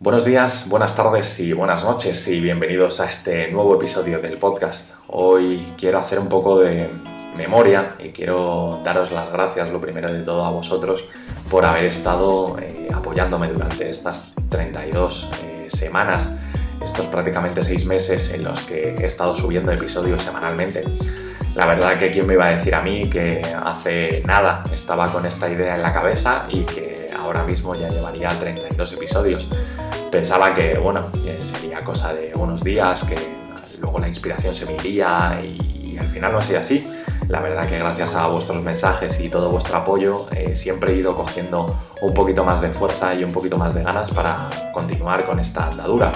Buenos días, buenas tardes y buenas noches y bienvenidos a este nuevo episodio del podcast. Hoy quiero hacer un poco de memoria y quiero daros las gracias, lo primero de todo, a vosotros por haber estado eh, apoyándome durante estas 32 eh, semanas, estos prácticamente 6 meses en los que he estado subiendo episodios semanalmente. La verdad que quién me iba a decir a mí que hace nada estaba con esta idea en la cabeza y que ahora mismo ya llevaría 32 episodios. Pensaba que, bueno, sería cosa de unos días, que luego la inspiración se me iría y, al final no ha sido así. La verdad que gracias a vuestros mensajes y todo vuestro apoyo eh, siempre he ido cogiendo un poquito más de fuerza y un poquito más de ganas para continuar con esta andadura.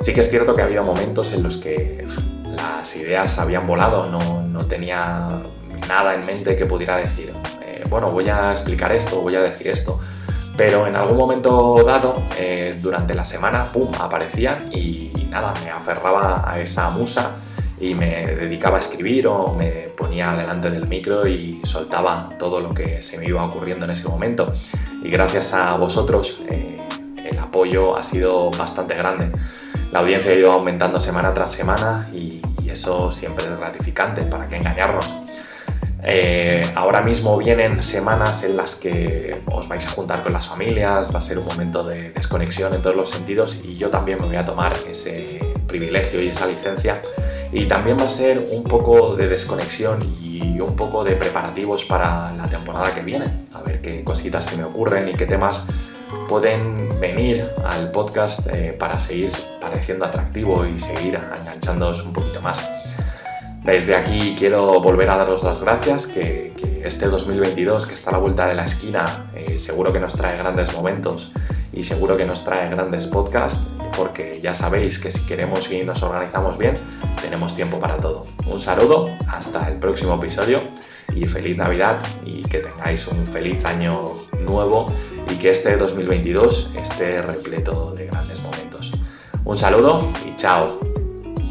Sí que es cierto que ha habido momentos en los que las ideas habían volado, no, no tenía nada en mente que pudiera decir, eh, bueno, voy a explicar esto, voy a decir esto. Pero en algún momento dado, eh, durante la semana, ¡pum!, aparecían y, nada, me aferraba a esa musa y me dedicaba a escribir o me ponía delante del micro y soltaba todo lo que se me iba ocurriendo en ese momento. Y gracias a vosotros eh, el apoyo ha sido bastante grande. La audiencia ha ido aumentando semana tras semana y, eso siempre es gratificante, para qué engañarnos. Eh, ahora mismo vienen semanas en las que os vais a juntar con las familias, va a ser un momento de desconexión en todos los sentidos y yo también me voy a tomar ese privilegio y esa licencia y también va a ser un poco de desconexión y un poco de preparativos para la temporada que viene, a ver qué cositas se me ocurren y qué temas pueden venir al podcast eh, para seguir pareciendo atractivo y seguir enganchándoos un poquito más. Desde aquí quiero volver a daros las gracias, que, este 2022 que está a la vuelta de la esquina eh, seguro que nos trae grandes momentos y seguro que nos trae grandes podcasts, porque ya sabéis que si queremos y nos organizamos bien, tenemos tiempo para todo. Un saludo, hasta el próximo episodio y feliz Navidad y que tengáis un feliz año nuevo y que este 2022 esté repleto de grandes momentos. Un saludo y chao.